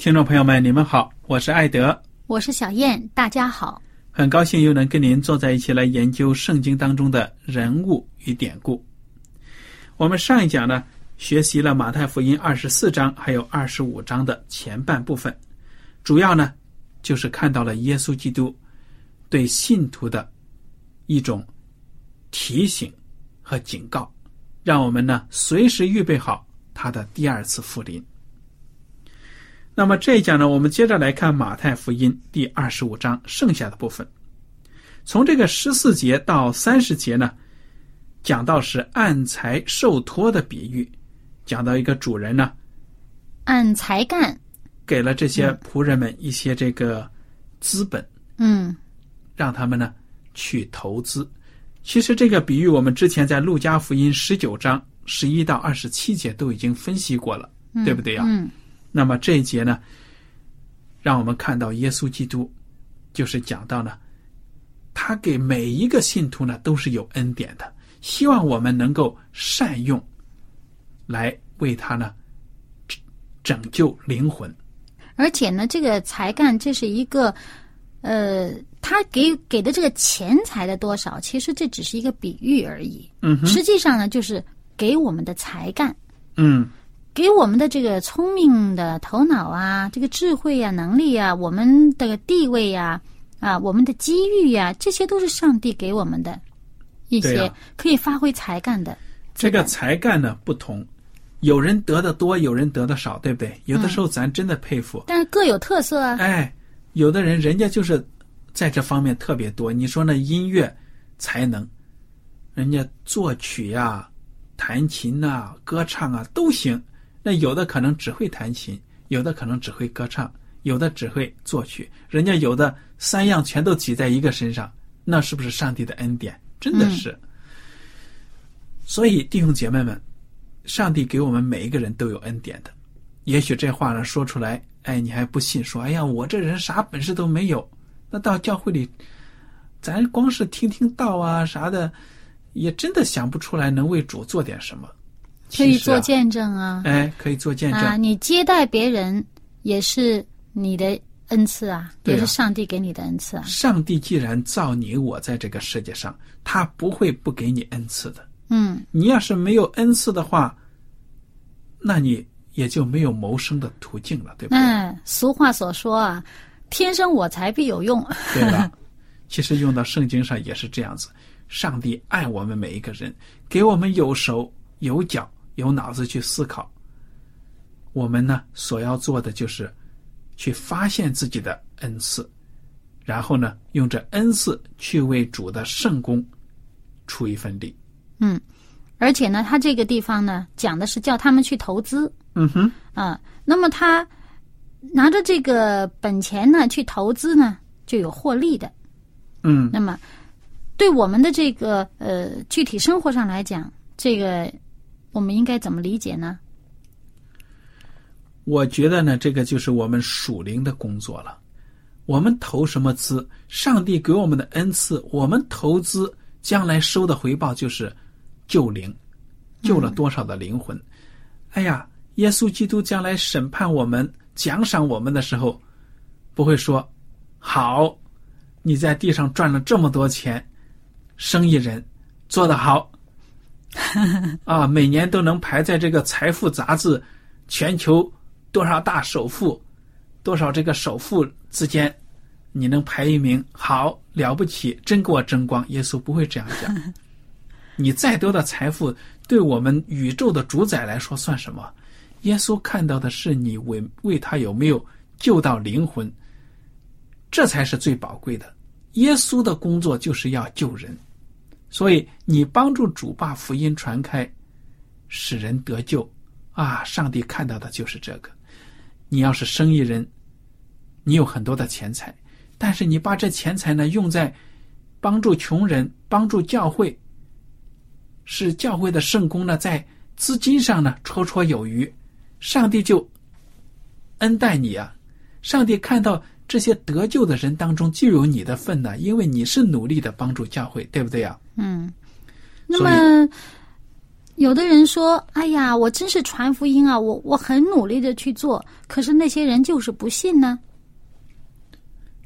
听众朋友们，你们好，我是艾德，我是小燕，大家好，很高兴又能跟您坐在一起来研究圣经当中的人物与典故。我们上一讲呢，学习了马太福音二十四章还有二十五章的前半部分，主要呢就是看到了耶稣基督对信徒的一种提醒和警告，让我们呢随时预备好他的第二次复临。那么这一讲呢，我们接着来看马太福音第二十五章剩下的部分。从这个十四节到三十节呢，讲到是按财受托的比喻，讲到一个主人呢，按才干给了这些仆人们一些这个资本，嗯，让他们呢去投资。其实这个比喻我们之前在路加福音十九章十一到二十七节都已经分析过了，对不对呀？嗯。那么这一节呢，让我们看到耶稣基督，就是讲到呢，他给每一个信徒呢都是有恩典的，希望我们能够善用，来为他呢拯救灵魂。而且呢，这个才干这是一个，呃，他给给的这个钱财的多少，其实这只是一个比喻而已。嗯，实际上呢，就是给我们的才干。嗯。给我们的这个聪明的头脑啊，这个智慧呀、能力呀，我们的地位呀，啊，我们的机遇呀，这些都是上帝给我们的一些可以发挥才干的。这个才干呢不同，有人得的多，有人得的少，对不对？有的时候咱真的佩服，但是各有特色啊。哎，有的人人家就是在这方面特别多。你说那音乐才能，人家作曲呀、弹琴呐、歌唱啊都行。那有的可能只会弹琴，有的可能只会歌唱，有的只会作曲，人家有的三样全都挤在一个身上，那是不是上帝的恩典？真的是。所以弟兄姐妹们，上帝给我们每一个人都有恩典的。也许这话呢说出来，哎，你还不信？说，哎呀，我这人啥本事都没有。那到教会里，咱光是听听道啊啥的，也真的想不出来能为主做点什么。可以做见证啊！哎，可以做见证啊！你接待别人也是你的恩赐啊，也是上帝给你的恩赐啊。上帝既然造你我在这个世界上，他不会不给你恩赐的。嗯，你要是没有恩赐的话，那你也就没有谋生的途径了，对不对？嗯，俗话所说啊，“天生我材必有用。”对吧，其实用到圣经上也是这样子。上帝爱我们每一个人，给我们有手有脚。有脑子去思考，我们呢所要做的就是去发现自己的恩赐，然后呢用这恩赐去为主的圣功出一份力。嗯，而且呢，他这个地方呢讲的是叫他们去投资。嗯哼，啊，那么他拿着这个本钱呢去投资呢，就有获利的。嗯，那么对我们的这个呃具体生活上来讲。这个我们应该怎么理解呢？我觉得呢，这个就是我们属灵的工作了。我们投什么资，上帝给我们的恩赐，我们投资将来收的回报就是救灵，救了多少的灵魂。哎呀，耶稣基督将来审判我们、奖赏我们的时候，不会说：“好，你在地上赚了这么多钱，生意人做得好 啊，每年都能排在这个财富杂志全球多少大首富，多少这个首富之间。”你能排一名，好了不起，真给我争光。耶稣不会这样讲。你再多的财富，对我们宇宙的主宰来说算什么？耶稣看到的是你为为他有没有救到灵魂，这才是最宝贵的。耶稣的工作就是要救人，所以你帮助主把福音传开，使人得救啊！上帝看到的就是这个。你要是生意人，你有很多的钱财。但是你把这钱财呢用在帮助穷人、帮助教会，使教会的圣公呢在资金上呢绰绰有余，上帝就恩待你啊！上帝看到这些得救的人当中就有你的份呢，因为你是努力的帮助教会，对不对呀？嗯。那么，有的人说：“哎呀，我真是传福音啊，我我很努力的去做，可是那些人就是不信呢。”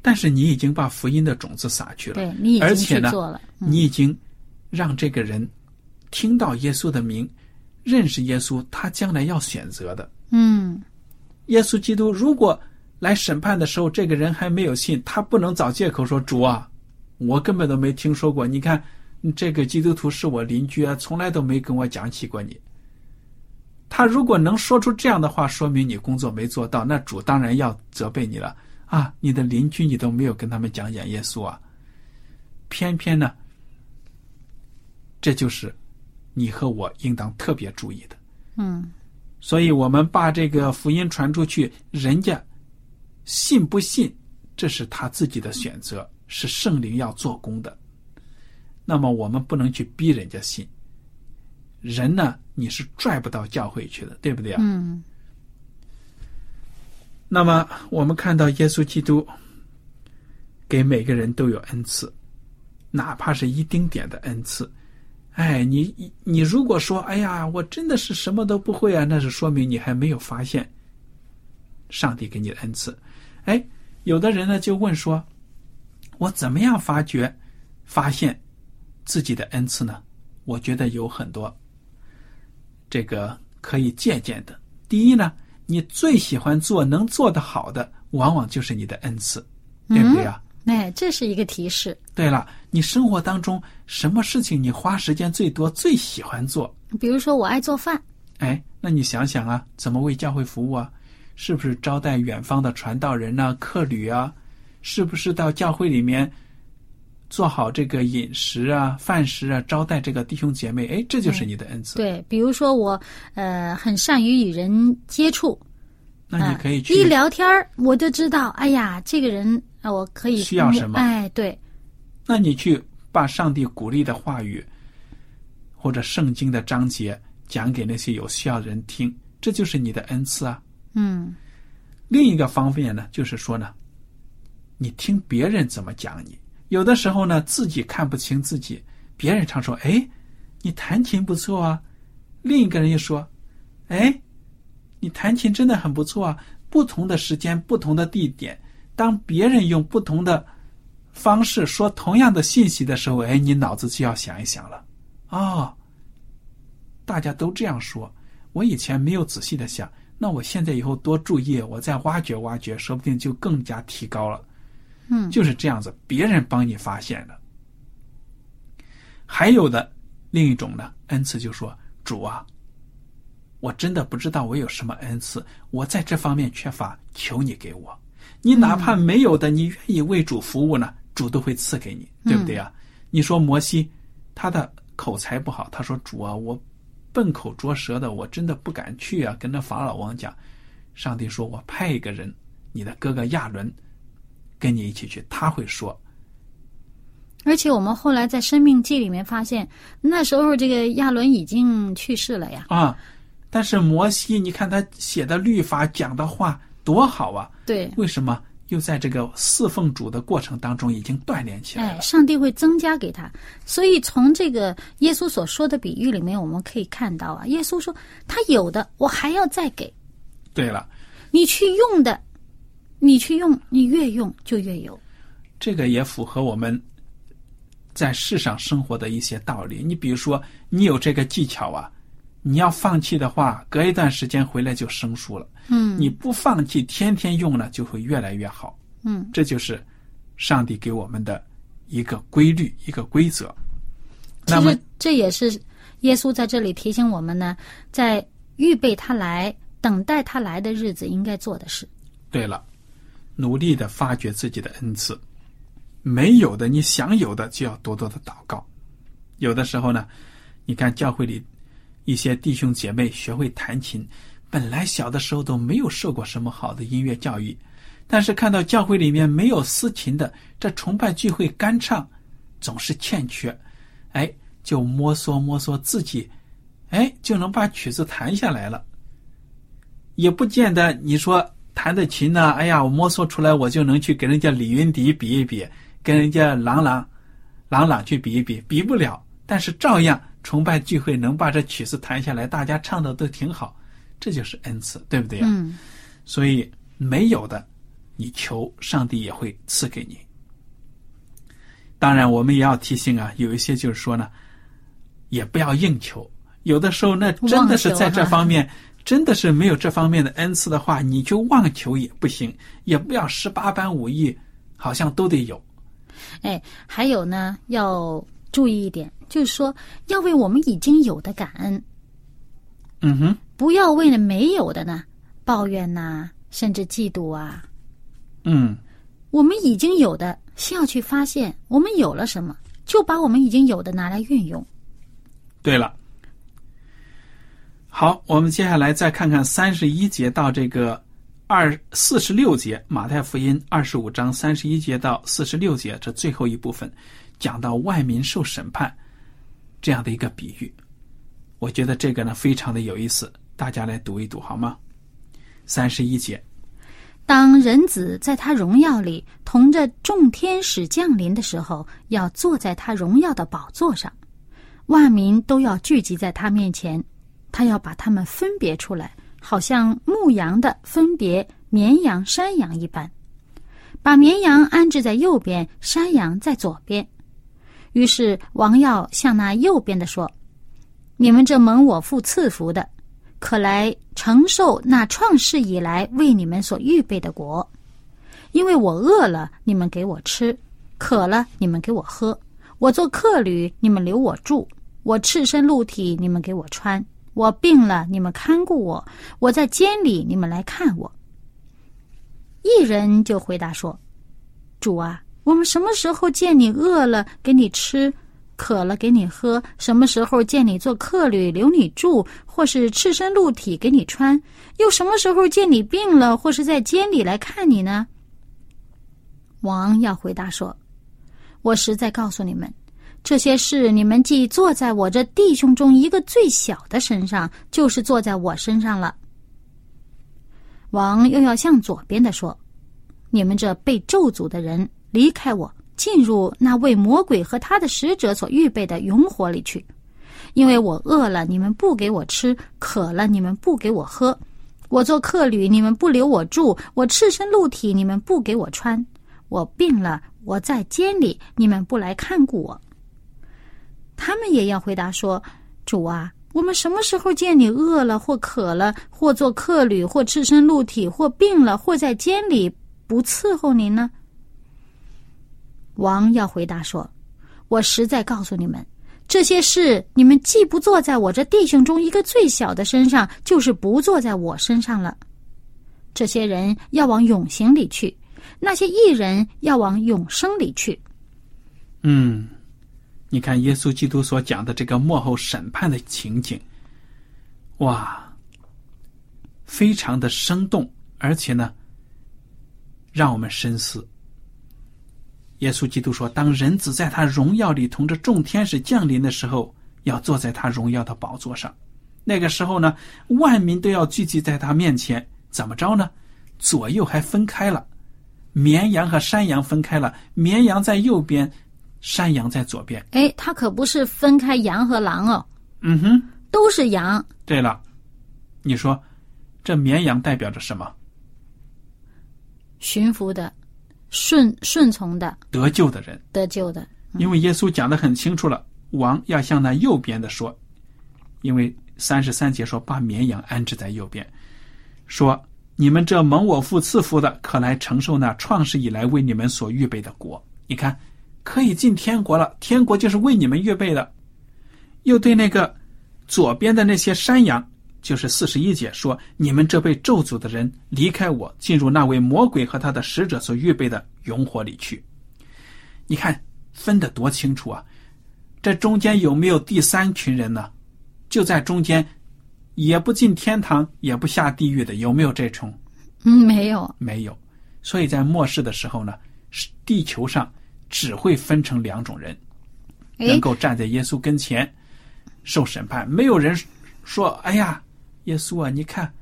但是你已经把福音的种子撒去了，对你已经去做了，你已经让这个人听到耶稣的名，认识耶稣，他将来要选择的。嗯，耶稣基督如果来审判的时候，这个人还没有信，他不能找借口说主啊，我根本都没听说过。你看，这个基督徒是我邻居啊，从来都没跟我讲起过你。他如果能说出这样的话，说明你工作没做到，那主当然要责备你了。啊，你的邻居你都没有跟他们讲讲耶稣啊？偏偏呢，这就是你和我应当特别注意的。嗯，所以我们把这个福音传出去，人家信不信，这是他自己的选择，是圣灵要做工的。那么我们不能去逼人家信。人呢，你是拽不到教会去的，对不对啊？嗯。那么，我们看到耶稣基督给每个人都有恩赐，哪怕是一丁点的恩赐。哎，你你如果说，哎呀，我真的是什么都不会啊，那是说明你还没有发现上帝给你的恩赐。哎，有的人呢就问说，我怎么样发觉、发现自己的恩赐呢？我觉得有很多这个可以借鉴的。第一呢。你最喜欢做能做得好的，往往就是你的恩赐，对不对啊？哎，这是一个提示。对了，你生活当中什么事情你花时间最多、最喜欢做？比如说，我爱做饭。哎，那你想想啊，怎么为教会服务啊？是不是招待远方的传道人呐、客旅啊？是不是到教会里面做好这个饮食啊、饭食啊，招待这个弟兄姐妹？哎，这就是你的恩赐。对，比如说我呃，很善于与人接触。那你可以去一聊天儿我就知道，哎呀，这个人啊，我可以需要什么？哎，对。那你去把上帝鼓励的话语，或者圣经的章节讲给那些有需要的人听，这就是你的恩赐啊。嗯。另一个方面呢，就是说呢，你听别人怎么讲你，有的时候呢，自己看不清自己，别人常说：“哎，你弹琴不错啊。”另一个人又说：“哎。”你弹琴真的很不错啊！不同的时间，不同的地点，当别人用不同的方式说同样的信息的时候，哎，你脑子就要想一想了。哦，大家都这样说，我以前没有仔细的想，那我现在以后多注意，我再挖掘挖掘，说不定就更加提高了。嗯，就是这样子，别人帮你发现的。还有的另一种呢，恩赐就说主啊。我真的不知道我有什么恩赐，我在这方面缺乏，求你给我。你哪怕没有的，你愿意为主服务呢，主都会赐给你，对不对啊？你说摩西，他的口才不好，他说主啊，我笨口拙舌的，我真的不敢去啊，跟那法老王讲。上帝说，我派一个人，你的哥哥亚伦，跟你一起去，他会说。而且我们后来在《生命记》里面发现，那时候这个亚伦已经去世了呀。啊，但是摩西，你看他写的律法讲的话多好啊！对，为什么又在这个侍奉主的过程当中已经锻炼起来哎，上帝会增加给他。所以从这个耶稣所说的比喻里面，我们可以看到啊，耶稣说他有的我还要再给对了，你去用的，你去用，你越用就越有。这个也符合我们在世上生活的一些道理。你比如说，你有这个技巧啊，你要放弃的话，隔一段时间回来就生疏了。嗯你不放弃，天天用呢，就会越来越好。嗯，这就是上帝给我们的一个规律，一个规则。那么这也是耶稣在这里提醒我们呢，在预备他来、等待他来的日子应该做的事。对了，努力的发掘自己的恩赐，没有的你想有的就要多多的祷告。有的时候呢，你看教会里一些弟兄姐妹学会弹琴，本来小的时候都没有受过什么好的音乐教育，但是看到教会里面没有司琴的，这崇拜聚会干唱总是欠缺，哎，就摸索摸索自己，哎，就能把曲子弹下来了。也不见得你说弹的琴呢，哎呀，我摸索出来，我就能去跟人家李云迪比一比，跟人家郎朗、郎朗去比一比，比不了。但是照样崇拜聚会能把这曲子弹下来，大家唱的都挺好，这就是恩赐，对不对呀？嗯，所以没有的，你求上帝也会赐给你。当然，我们也要提醒啊，有一些就是说呢，也不要硬求。有的时候，那真的是在这方 面，真的是没有这方面的恩赐的话，你就妄求也不行，也不要十八般武艺，好像都得有。哎，还有呢，要注意一点，就是说要为我们已经有的感恩，嗯哼，不要为了没有的呢抱怨呐、甚至嫉妒啊。嗯，我们已经有的，先要去发现我们有了什么，就把我们已经有的拿来运用。对了。好，我们接下来再看看三十一节到这个二四十六节，马太福音二十五章三十一节到四十六节这最后一部分，讲到外民受审判这样的一个比喻。我觉得这个呢非常的有意思，大家来读一读好吗？三十一节，当人子在他荣耀里同着众天使降临的时候，要坐在他荣耀的宝座上，万民都要聚集在他面前，他要把他们分别出来，好像牧羊的分别绵羊、山羊一般，把绵羊安置在右边，山羊在左边。于是王耀向那右边的说：“你们这蒙我父赐福的，可来承受那创世以来为你们所预备的国。因为我饿了，你们给我吃；渴了，你们给我喝；我做客旅，你们留我住；我赤身露体，你们给我穿；我病了，你们看顾我；我在监里，你们来看我。”一人就回答说：“主啊，我们什么时候见你饿了，给你吃？”渴了给你喝，什么时候见你做客旅留你住，或是赤身露体给你穿？又什么时候见你病了，或是在监里来看你呢？王要回答说：“我实在告诉你们，这些事你们既坐在我这弟兄中一个最小的身上，就是坐在我身上了。”王又要向左边的说：“你们这被咒诅的人，离开我！”进入那为魔鬼和他的使者所预备的永火里去，因为我饿了，你们不给我吃；渴了，你们不给我喝；我做客旅，你们不留我住；我赤身露体，你们不给我穿；我病了，我在监里，你们不来看顾我。他们也要回答说：“主啊，我们什么时候见你饿了，或渴了，或做客旅，或赤身露体，或病了，或在监里，不伺候您呢？”王要回答说：“我实在告诉你们，这些事你们既不坐在我这弟兄中一个最小的身上，就是不坐在我身上了。这些人要往永刑里去，那些异人要往永生里去。”嗯，你看耶稣基督所讲的这个幕后审判的情景，哇，非常的生动，而且呢，让我们深思。耶稣基督说：“当人子在他荣耀里同着众天使降临的时候，要坐在他荣耀的宝座上。那个时候呢，万民都要聚集在他面前。怎么着呢？左右还分开了，绵羊和山羊分开了，绵羊在右边，山羊在左边。哎，他可不是分开羊和狼哦，嗯哼，都是羊。对了，你说这绵羊代表着什么？驯服的、顺顺从的、得救的人。得救的。因为耶稣讲的很清楚了，王要向那右边的说，因为三十三节说把绵羊安置在右边，说你们这蒙我父赐福的，可来承受那创世以来为你们所预备的国。你看，可以进天国了，天国就是为你们预备的。又对那个左边的那些山羊。就是四十一节说：“你们这被咒诅的人，离开我，进入那位魔鬼和他的使者所预备的永火里去。”你看分得多清楚啊！这中间有没有第三群人呢？就在中间，也不进天堂，也不下地狱的，有没有这种？嗯，没有，没有。所以在末世的时候呢，是地球上只会分成两种人，能够站在耶稣跟前受审判。没有人说：“哎呀。”耶稣啊，你看，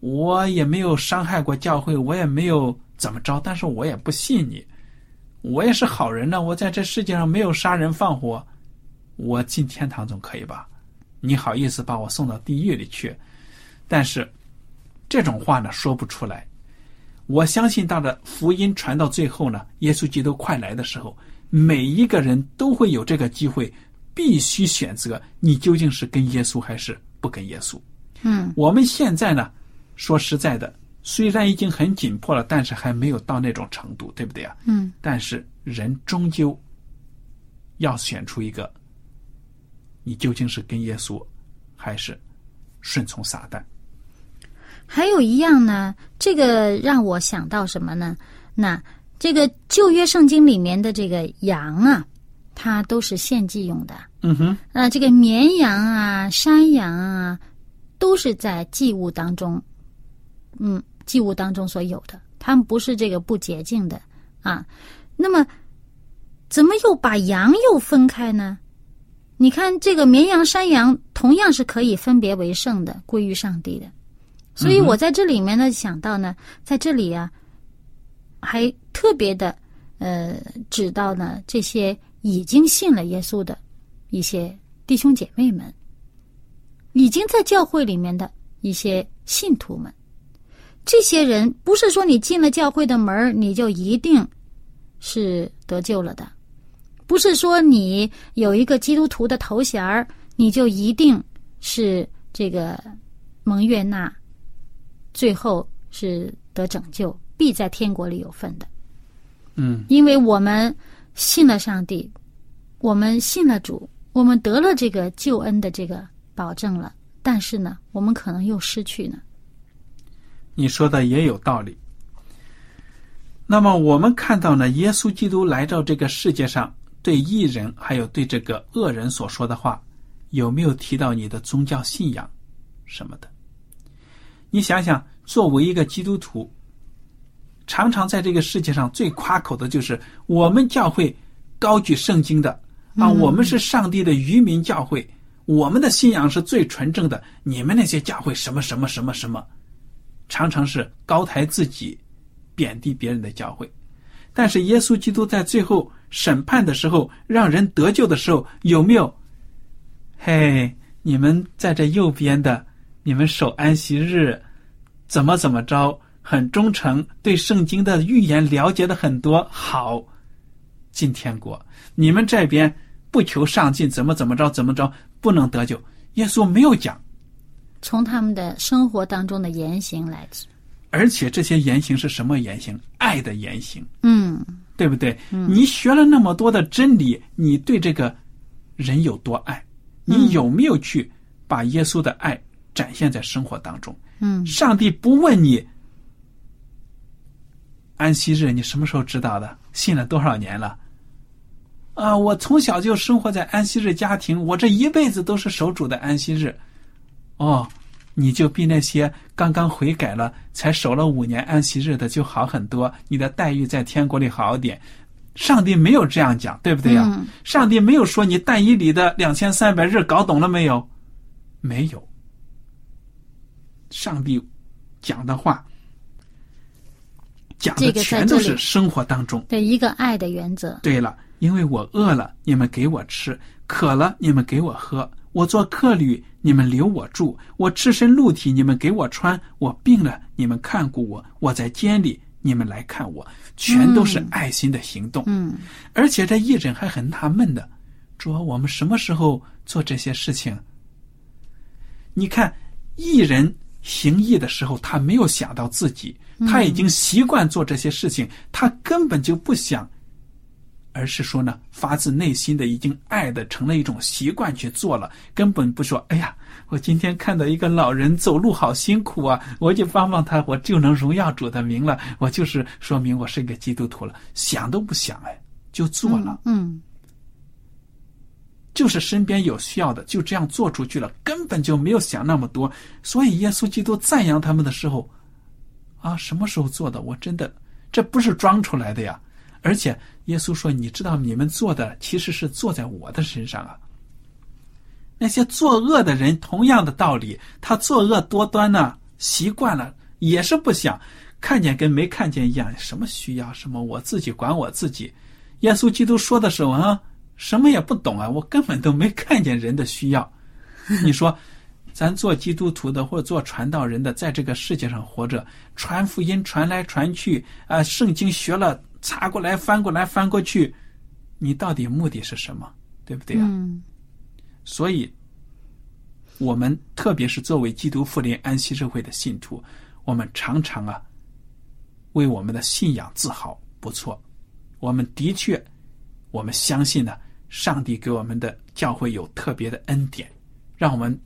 我也没有伤害过教会，我也没有怎么着，但是我也不信你，我也是好人呢。我在这世界上没有杀人放火，我进天堂总可以吧？你好意思把我送到地狱里去？但是这种话呢说不出来。我相信到了福音传到最后呢，耶稣基督快来的时候，每一个人都会有这个机会，必须选择你究竟是跟耶稣还是不跟耶稣。嗯，我们现在呢，说实在的，虽然已经很紧迫了，但是还没有到那种程度，对不对啊？嗯。但是人终究要选出一个，你究竟是跟耶稣，还是顺从撒旦？还有一样呢，这个让我想到什么呢？那这个旧约圣经里面的这个羊啊，它都是献祭用的。嗯哼。那这个绵羊啊，山羊啊。都是在祭物当中，嗯，祭物当中所有的，他们不是这个不洁净的啊。那么，怎么又把羊又分开呢？你看，这个绵羊、山羊同样是可以分别为圣的，归于上帝的。所以我在这里面呢，想到呢，在这里啊，还特别的呃，指到呢这些已经信了耶稣的一些弟兄姐妹们。已经在教会里面的一些信徒们，这些人不是说你进了教会的门你就一定是得救了的，不是说你有一个基督徒的头衔儿，你就一定是这个蒙悦纳，最后是得拯救，必在天国里有份的。嗯，因为我们信了上帝，我们信了主，我们得了这个救恩的这个。保证了，但是呢，我们可能又失去呢。你说的也有道理。那么我们看到呢，耶稣基督来到这个世界上，对异人还有对这个恶人所说的话，有没有提到你的宗教信仰什么的？你想想，作为一个基督徒，常常在这个世界上最夸口的就是我们教会高举圣经的啊，我们是上帝的愚民教会。我们的信仰是最纯正的，你们那些教会什么什么什么什么，常常是高抬自己，贬低别人的教会。但是耶稣基督在最后审判的时候，让人得救的时候，有没有？嘿，你们在这右边的，你们守安息日，怎么怎么着，很忠诚，对圣经的预言了解的很多，好，进天国。你们这边不求上进，怎么怎么着，怎么着。不能得救，耶稣没有讲。从他们的生活当中的言行来自，而且这些言行是什么言行？爱的言行，嗯，对不对？你学了那么多的真理，你对这个人有多爱？你有没有去把耶稣的爱展现在生活当中？嗯，上帝不问你安息日你什么时候知道的？信了多少年了？啊，我从小就生活在安息日家庭，我这一辈子都是守主的安息日。哦，你就比那些刚刚悔改了、才守了五年安息日的就好很多，你的待遇在天国里好点。上帝没有这样讲，对不对呀？嗯上帝没有说你但以理的两千三百日搞懂了没有？没有。上帝讲的话，讲的全都是生活当中。对一个爱的原则。对了，因为我饿了，你们给我吃；渴了，你们给我喝；我做客旅，你们留我住；我赤身露体，你们给我穿；我病了，你们看顾我；我在监里，你们来看我。全都是爱心的行动。嗯而且这义诊还很纳闷的，说我们什么时候做这些事情？你看，义人行义的时候，他没有想到自己，他已经习惯做这些事情，他根本就不想，而是说呢，发自内心的已经爱的成了一种习惯去做了，根本不说，哎呀，我今天看到一个老人走路好辛苦啊，我就帮帮他，我就能荣耀主的名了，我就是说明我是一个基督徒了，想都不想，哎，就做了。嗯就是身边有需要的，就这样做出去了，根本就没有想那么多。所以耶稣基督赞扬他们的时候，啊，什么时候做的？我真的这不是装出来的呀！而且耶稣说：“你知道你们做的其实是做在我的身上啊。”那些作恶的人，同样的道理，他作恶多端呢，习惯了也是不想看见跟没看见一样，什么需要什么我自己管我自己。耶稣基督说的时候啊。什么也不懂啊！我根本都没看见人的需要。你说，咱做基督徒的或者做传道人的，在这个世界上活着，传福音传来传去啊，圣经学了查过来翻过来翻过去，你到底目的是什么？对不对啊？嗯所以，我们特别是作为基督复临安息社会的信徒，我们常常啊，为我们的信仰自豪。不错，我们的确，我们相信呢。上帝给我们的教会有特别的恩典，让我们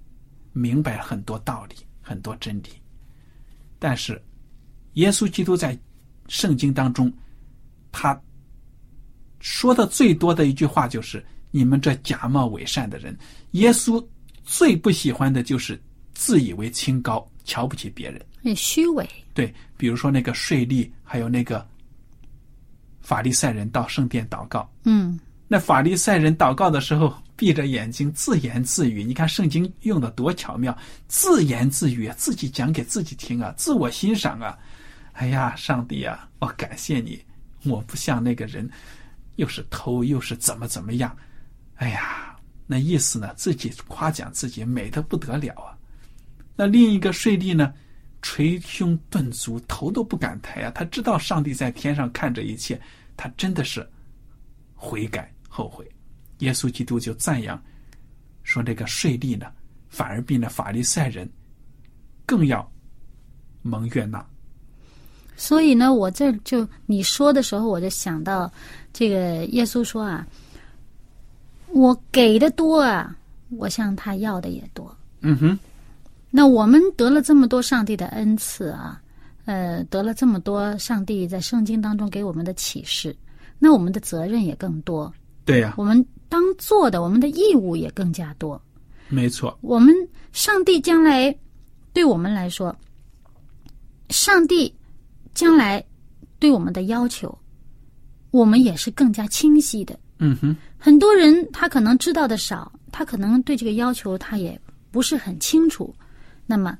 明白很多道理、很多真理。但是，耶稣基督在圣经当中，他说的最多的一句话就是：“你们这假冒伪善的人。”耶稣最不喜欢的就是自以为清高、瞧不起别人。很虚伪。对，比如说那个税吏，还有那个法利赛人到圣殿祷告。嗯那法利赛人祷告的时候，闭着眼睛自言自语。你看圣经用的多巧妙，自言自语，自己讲给自己听啊，自我欣赏啊。哎呀，上帝啊，我感谢你，我不像那个人，又是偷又是怎么怎么样。哎呀，那意思呢，自己夸奖自己美的不得了啊。那另一个税吏呢，捶胸顿足，头都不敢抬啊。他知道上帝在天上看着一切，他真的是悔改。后悔，耶稣基督就赞扬说：“这个税吏呢，反而比那法利赛人更要蒙悦纳。”所以呢，我这就你说的时候，我就想到这个耶稣说啊：“我给的多啊，我向他要的也多。”嗯哼，那我们得了这么多上帝的恩赐啊，呃，得了这么多上帝在圣经当中给我们的启示，那我们的责任也更多。对呀、我们当做的，我们的义务也更加多。没错，我们上帝将来对我们来说，上帝将来对我们的要求，我们也是更加清晰的。嗯哼，很多人他可能知道的少，他可能对这个要求他也不是很清楚。那么，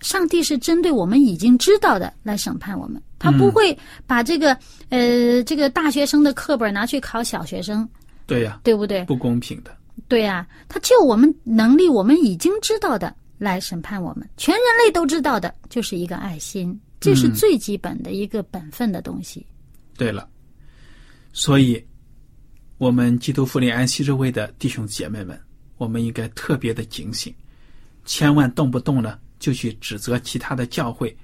上帝是针对我们已经知道的来审判我们，他不会把这个、呃这个大学生的课本拿去考小学生，对呀、对不对？不公平的。对呀、他就我们能力我们已经知道的来审判我们，全人类都知道的就是一个爱心，这是最基本的一个本分的东西。对了，所以，我们基督复临安息日会的弟兄姐妹们，我们应该特别的警醒，千万动不动呢就去指责其他的教会，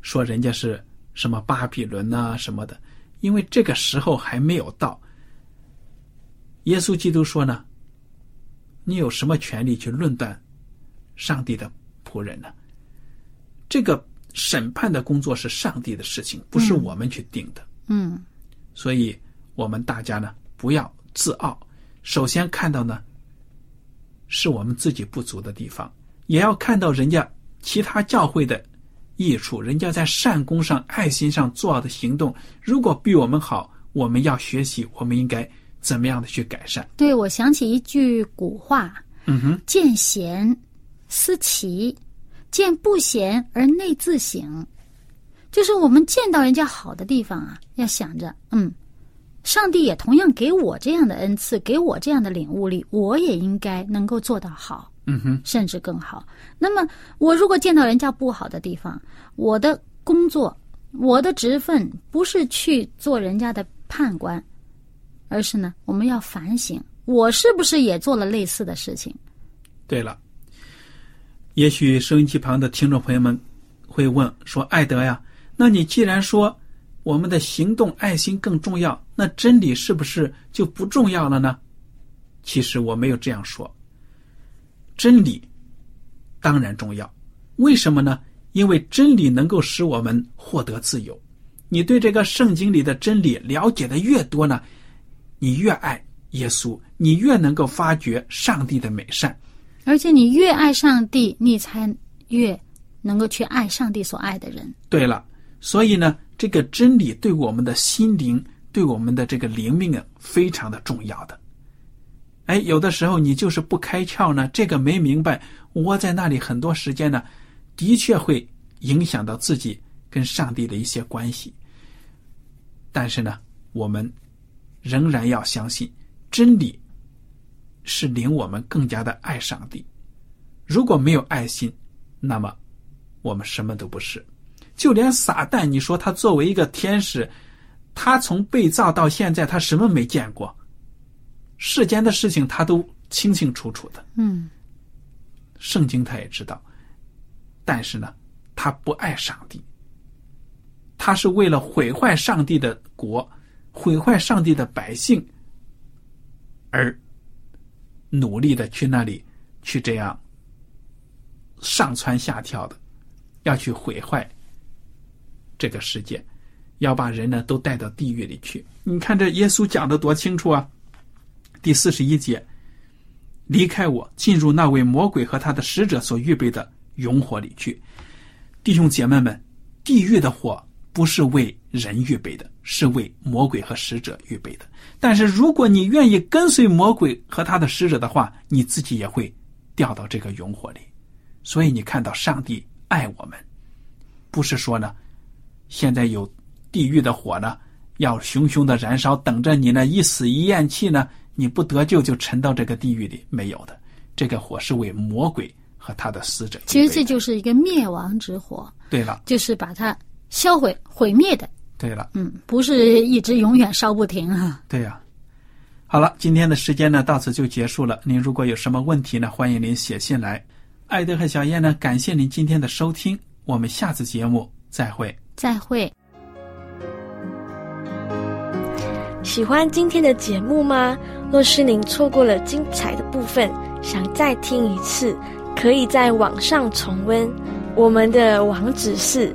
说人家是什么巴比伦呐、什么的，因为这个时候还没有到。耶稣基督说呢，你有什么权利去论断上帝的仆人呢？这个审判的工作是上帝的事情，不是我们去定的。嗯。所以我们大家呢不要自傲，首先看到呢是我们自己不足的地方，也要看到人家其他教会的益处，人家在善功上、爱心上做的行动，如果比我们好，我们要学习，我们应该怎么样的去改善？对，我想起一句古话：嗯哼，见贤思齐，见不贤而内自省。就是我们见到人家好的地方啊，要想着，嗯，上帝也同样给我这样的恩赐，给我这样的领悟力，我也应该能够做到好，嗯哼，甚至更好。那么，我如果见到人家不好的地方，我的工作、我的职分不是去做人家的判官，而是呢，我们要反省，我是不是也做了类似的事情？对了，也许收音机旁的听众朋友们会问说：“艾德呀。”那你既然说我们的行动爱心更重要，那真理是不是就不重要了呢？其实我没有这样说。真理当然重要，为什么呢？因为真理能够使我们获得自由。你对这个圣经里的真理了解的越多呢，你越爱耶稣，你越能够发掘上帝的美善。而且你越爱上帝，你才越能够去爱上帝所爱的人。对了。所以呢，这个真理对我们的心灵、对我们的这个灵命啊，非常的重要的。哎，有的时候你就是不开窍呢，这个没明白，窝在那里很多时间呢，的确会影响到自己跟上帝的一些关系。但是呢，我们仍然要相信，真理是令我们更加的爱上帝。如果没有爱心，那么我们什么都不是。就连撒旦，你说他作为一个天使，他从被造到现在，他什么没见过？世间的事情他都清清楚楚的。嗯，圣经他也知道，但是呢，他不爱上帝，他是为了毁坏上帝的国，毁坏上帝的百姓，而努力的去那里去这样上蹿下跳的，要去毁坏。这个世界，要把人呢都带到地狱里去。你看这耶稣讲的多清楚啊！第四十一节，离开我，进入那位魔鬼和他的使者所预备的永火里去。弟兄姐妹们，地狱的火不是为人预备的，是为魔鬼和使者预备的。但是如果你愿意跟随魔鬼和他的使者的话，你自己也会掉到这个永火里。所以你看到上帝爱我们，不是说呢。现在有地狱的火呢，要熊熊的燃烧，等着你呢。一死一咽气呢，你不得救就沉到这个地狱里。没有的，这个火是为魔鬼和他的死者。其实这就是一个灭亡之火。对了，就是把它销毁、毁灭的。对了，嗯，不是一直永远烧不停啊。对呀。好了，今天的时间呢到此就结束了。您如果有什么问题呢，欢迎您写信来。艾德和小燕呢，感谢您今天的收听，我们下次节目再会。再会。喜欢今天的节目吗？若是您错过了精彩的部分，想再听一次，可以在网上重温。我们的网址是